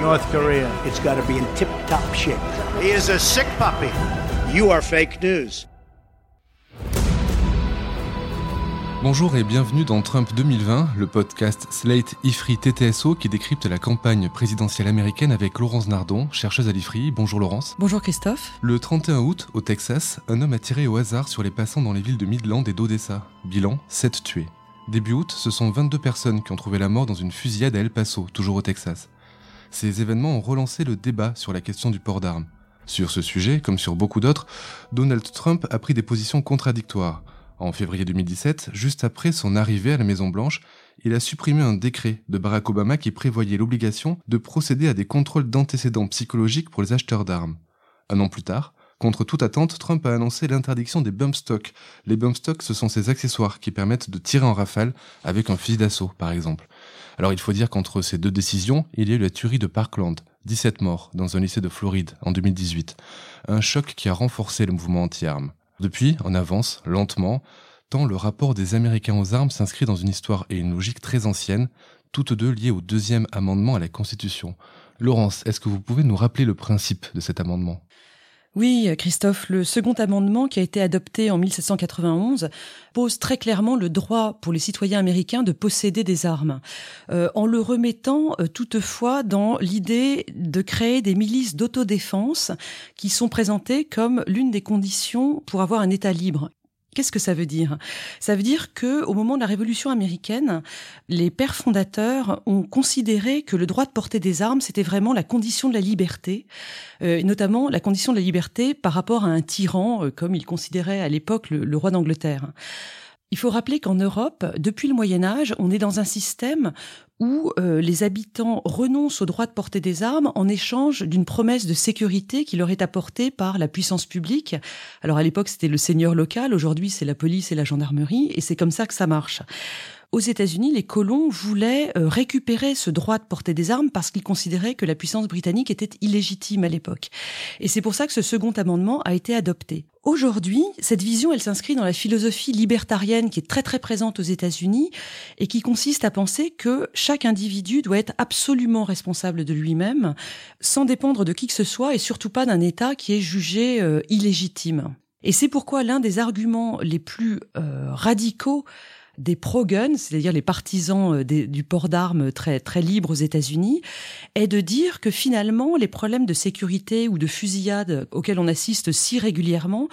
North Korea. It's got to be in tip top shape. He is a sick puppy. You are fake news. Bonjour et bienvenue dans Trump 2020, le podcast Slate IFRI TTSO qui décrypte la campagne présidentielle américaine avec Laurence Nardon, chercheuse à l'IFRI. Bonjour Laurence. Bonjour Christophe. Le 31 août, au Texas, un homme a tiré au hasard sur les passants dans les villes de Midland et d'Odessa. Bilan 7 tués. Début août, ce sont 22 personnes qui ont trouvé la mort dans une fusillade à El Paso, toujours au Texas. Ces événements ont relancé le débat sur la question du port d'armes. Sur ce sujet, comme sur beaucoup d'autres, Donald Trump a pris des positions contradictoires. En février 2017, juste après son arrivée à la Maison-Blanche, il a supprimé un décret de Barack Obama qui prévoyait l'obligation de procéder à des contrôles d'antécédents psychologiques pour les acheteurs d'armes. Un an plus tard, contre toute attente, Trump a annoncé l'interdiction des bump stocks. Les bump stocks, ce sont ces accessoires qui permettent de tirer en rafale avec un fusil d'assaut, par exemple. Alors il faut dire qu'entre ces deux décisions, il y a eu la tuerie de Parkland, 17 morts dans un lycée de Floride en 2018. Un choc qui a renforcé le mouvement anti-armes. Depuis, on avance, lentement, tant le rapport des Américains aux armes s'inscrit dans une histoire et une logique très ancienne, toutes deux liées au deuxième amendement à la Constitution. Laurence, est-ce que vous pouvez nous rappeler le principe de cet amendement? Oui, Christophe, le second amendement qui a été adopté en 1791 pose très clairement le droit pour les citoyens américains de posséder des armes, euh, en le remettant euh, toutefois dans l'idée de créer des milices d'autodéfense qui sont présentées comme l'une des conditions pour avoir un État libre. Qu'est-ce que ça veut dire? Ça veut dire que au moment de la Révolution américaine, les pères fondateurs ont considéré que le droit de porter des armes c'était vraiment la condition de la liberté, euh, notamment la condition de la liberté par rapport à un tyran, euh, comme ils considéraient à l'époque le roi d'Angleterre. Il faut rappeler qu'en Europe, depuis le Moyen Âge, on est dans un système où euh, les habitants renoncent au droit de porter des armes en échange d'une promesse de sécurité qui leur est apportée par la puissance publique. Alors à l'époque, c'était le seigneur local, aujourd'hui c'est la police et la gendarmerie, et c'est comme ça que ça marche. Aux États-Unis, les colons voulaient euh, récupérer ce droit de porter des armes parce qu'ils considéraient que la puissance britannique était illégitime à l'époque. Et c'est pour ça que ce second amendement a été adopté. Aujourd'hui, cette vision, elle s'inscrit dans la philosophie libertarienne qui est très très présente aux États-Unis et qui consiste à penser que chaque individu doit être absolument responsable de lui-même, sans dépendre de qui que ce soit et surtout pas d'un État qui est jugé euh, illégitime. Et c'est pourquoi l'un des arguments les plus euh, radicaux des pro-guns, c'est-à-dire les partisans euh, du port d'armes très très libres aux États-Unis, est de dire que finalement les problèmes de sécurité ou de fusillade auxquels on assiste si régulièrement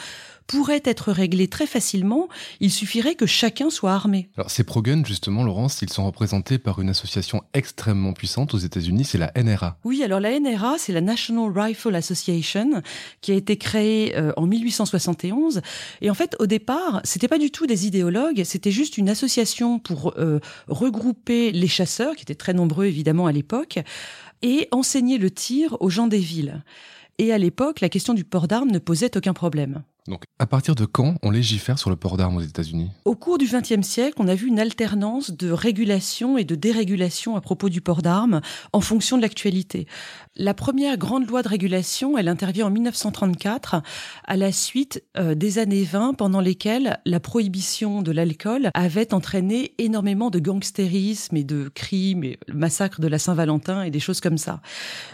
pourraient être réglés très facilement. Il suffirait que chacun soit armé. Alors ces pro-guns, justement, Laurence, ils sont représentés par une association extrêmement puissante aux États-Unis, c'est la NRA. Oui, alors la NRA, c'est la National Rifle Association, qui a été créée euh, en 1871. Et en fait, au départ, c'était pas du tout des idéologues, c'était juste une association pour euh, regrouper les chasseurs, qui étaient très nombreux évidemment à l'époque, et enseigner le tir aux gens des villes. Et à l'époque, la question du port d'armes ne posait aucun problème. Donc à partir de quand on légifère sur le port d'armes aux États-Unis? Au cours du XXe siècle, on a vu une alternance de régulation et de dérégulation à propos du port d'armes en fonction de l'actualité. La première grande loi de régulation, elle intervient en 1934 à la suite euh, des années 20 pendant lesquelles la prohibition de l'alcool avait entraîné énormément de gangstérisme et de crimes, et le massacre de la Saint-Valentin et des choses comme ça.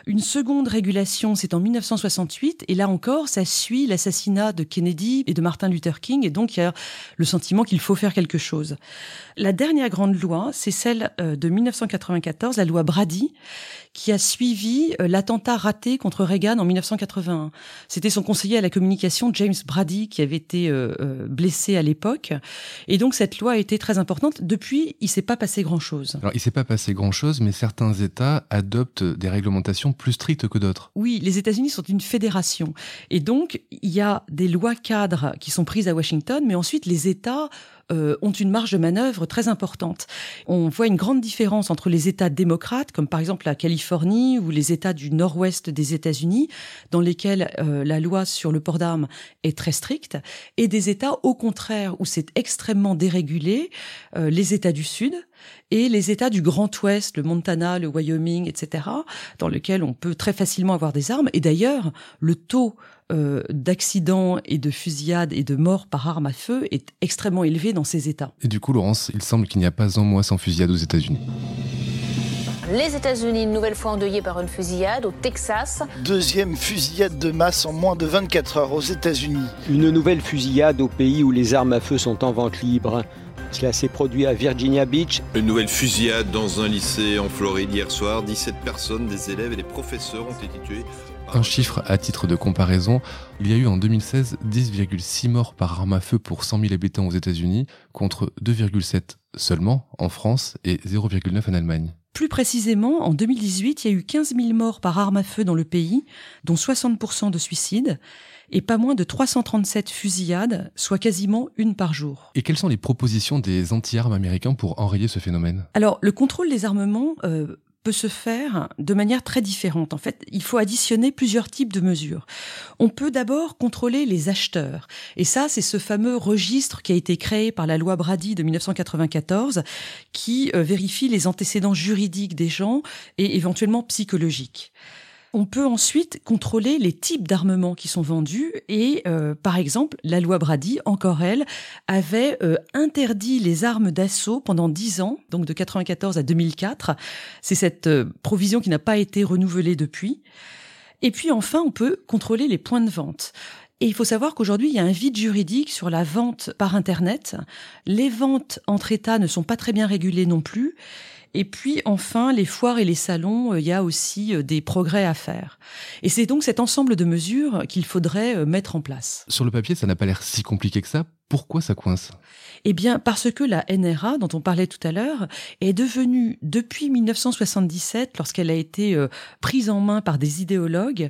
Une seconde régulation, c'est en 1968 et là encore, ça suit l'assassinat de Et de Martin Luther King, et donc il y a le sentiment qu'il faut faire quelque chose. La dernière grande loi, c'est celle euh, de 1994, la loi Brady, qui a suivi euh, l'attentat raté contre Reagan en 1981. C'était son conseiller à la communication, James Brady, qui avait été euh, euh, blessé à l'époque. Et donc cette loi a été très importante. Depuis, il s'est pas passé grand-chose. Alors il s'est pas passé grand-chose, mais certains États adoptent des réglementations plus strictes que d'autres. Oui, les États-Unis sont une fédération. Et donc, il y a des lois cadres qui sont prises à Washington, mais ensuite les États euh, ont une marge de manœuvre très importante. On voit une grande différence entre les États démocrates, comme par exemple la Californie, ou les États du nord-ouest des États-Unis, dans lesquels euh, la loi sur le port d'armes est très stricte, et des États au contraire où c'est extrêmement dérégulé, euh, les États du Sud et les États du Grand Ouest, le Montana, le Wyoming, etc., dans lesquels on peut très facilement avoir des armes. Et d'ailleurs, le taux euh, d'accidents et de fusillades et de morts par arme à feu est extrêmement élevé dans ces États. Et du coup, Laurence, il semble qu'il n'y a pas un mois sans fusillade aux États-Unis. Les États-Unis, une nouvelle fois endeuillés par une fusillade au Texas. Deuxième fusillade de masse en moins de 24 heures aux États-Unis. Une nouvelle fusillade au pays où les armes à feu sont en vente libre. Cela s'est produit à Virginia Beach. Une nouvelle fusillade dans un lycée en Floride hier soir. 17 personnes, des élèves et des professeurs ont été tués. Un chiffre à titre de comparaison, il y a eu en 2016 10,6 morts par arme à feu pour 100 000 habitants aux États-Unis, contre 2,7 seulement en France et 0,9 en Allemagne. Plus précisément, en 2018, il y a eu 15 000 morts par arme à feu dans le pays, dont 60% de suicides, et pas moins de 337 fusillades, soit quasiment une par jour. Et quelles sont les propositions des anti-armes américains pour enrayer ce phénomène? Alors, le contrôle des armements euh, peut se faire de manière très différente. En fait, il faut additionner plusieurs types de mesures. On peut d'abord contrôler les acheteurs. Et ça, c'est ce fameux registre qui a été créé par la loi Brady de 1994 qui euh, vérifie les antécédents juridiques des gens et éventuellement psychologiques. On peut ensuite contrôler les types d'armements qui sont vendus et, euh, par exemple, la loi Brady, encore elle, avait euh, interdit les armes d'assaut pendant 10 ans, donc de 94 à 2004. C'est cette euh, provision qui n'a pas été renouvelée depuis. Et puis enfin, on peut contrôler les points de vente. Et il faut savoir qu'aujourd'hui, il y a un vide juridique sur la vente par Internet. Les ventes entre États ne sont pas très bien régulées non plus. Et puis enfin, les foires et les salons, euh, il y a aussi euh, des progrès à faire. Et c'est donc cet ensemble de mesures qu'il faudrait euh, mettre en place. Sur le papier, ça n'a pas l'air si compliqué que ça. Pourquoi ça coince? Eh bien, parce que la NRA, dont on parlait tout à l'heure, est devenue, depuis 1977, lorsqu'elle a été prise en main par des idéologues,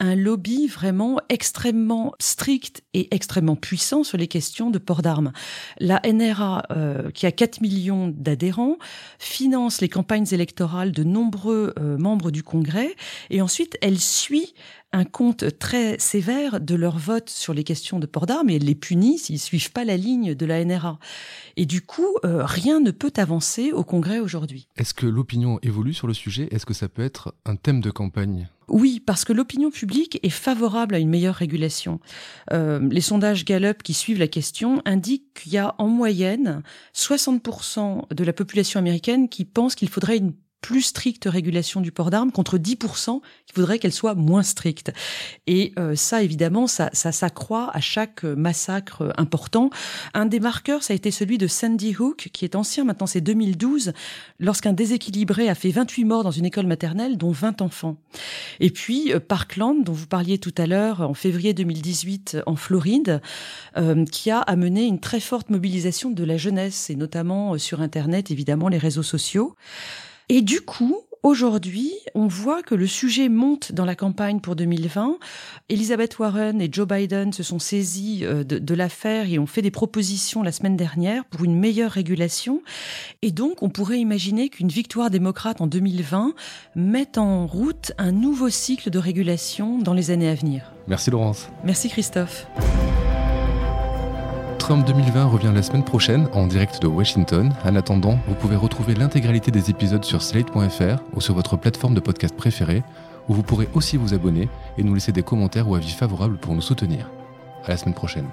un lobby vraiment extrêmement strict et extrêmement puissant sur les questions de port d'armes. La NRA, euh, qui a 4 millions d'adhérents, finance les campagnes électorales de nombreux euh, membres du Congrès et ensuite elle suit un compte très sévère de leur vote sur les questions de port d'armes et les punit s'ils suivent pas la ligne de la NRA. Et du coup, euh, rien ne peut avancer au Congrès aujourd'hui. Est-ce que l'opinion évolue sur le sujet? Est-ce que ça peut être un thème de campagne? Oui, parce que l'opinion publique est favorable à une meilleure régulation. Euh, les sondages Gallup qui suivent la question indiquent qu'il y a en moyenne 60% de la population américaine qui pense qu'il faudrait une plus stricte régulation du port d'armes contre 10% qui voudraient qu'elle soit moins stricte. Et euh, ça, évidemment, ça, ça s'accroît à chaque massacre important. Un des marqueurs, ça a été celui de Sandy Hook, qui est ancien, maintenant c'est 2012, lorsqu'un déséquilibré a fait 28 morts dans une école maternelle, dont 20 enfants. Et puis euh, Parkland, dont vous parliez tout à l'heure, en février 2018 en Floride, euh, qui a amené une très forte mobilisation de la jeunesse, et notamment sur Internet, évidemment, les réseaux sociaux. Et du coup, Aujourd'hui, on voit que le sujet monte dans la campagne pour 2020. Elizabeth Warren et Joe Biden se sont saisis euh, de, de l'affaire et ont fait des propositions la semaine dernière pour une meilleure régulation. Et donc, on pourrait imaginer qu'une victoire démocrate en 2020 mette en route un nouveau cycle de régulation dans les années à venir. Merci Laurence. Merci Christophe. Trump 2020 revient la semaine prochaine en direct de Washington. En attendant, vous pouvez retrouver l'intégralité des épisodes sur slate.fr ou sur votre plateforme de podcast préférée, où vous pourrez aussi vous abonner et nous laisser des commentaires ou avis favorables pour nous soutenir. À la semaine prochaine.